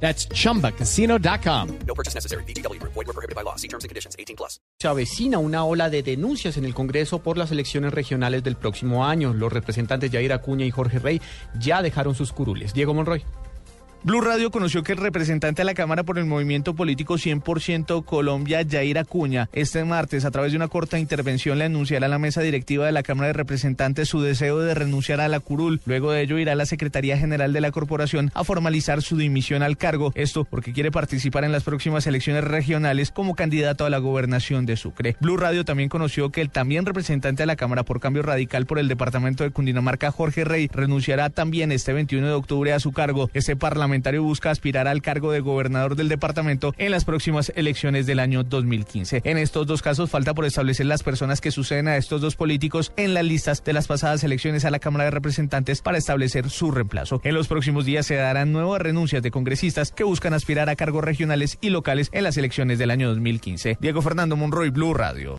That's chumbacasino.com. No purchase necessary. BGW. Void were prohibited by law. See terms and conditions. 18 plus. Se avecina una ola de denuncias en el Congreso por las elecciones regionales del próximo año. Los representantes Yair Acuña y Jorge Rey ya dejaron sus curules. Diego Monroy. Blue Radio conoció que el representante de la Cámara por el Movimiento Político 100% Colombia, Yair Acuña, este martes, a través de una corta intervención, le anunciará a la mesa directiva de la Cámara de Representantes su deseo de renunciar a la curul. Luego de ello, irá a la Secretaría General de la Corporación a formalizar su dimisión al cargo. Esto porque quiere participar en las próximas elecciones regionales como candidato a la gobernación de Sucre. Blue Radio también conoció que el también representante de la Cámara por Cambio Radical por el Departamento de Cundinamarca, Jorge Rey, renunciará también este 21 de octubre a su cargo. Este parlamentario busca aspirar al cargo de gobernador del departamento en las próximas elecciones del año 2015. En estos dos casos falta por establecer las personas que suceden a estos dos políticos en las listas de las pasadas elecciones a la Cámara de Representantes para establecer su reemplazo. En los próximos días se darán nuevas renuncias de congresistas que buscan aspirar a cargos regionales y locales en las elecciones del año 2015. Diego Fernando Monroy, Blue Radio.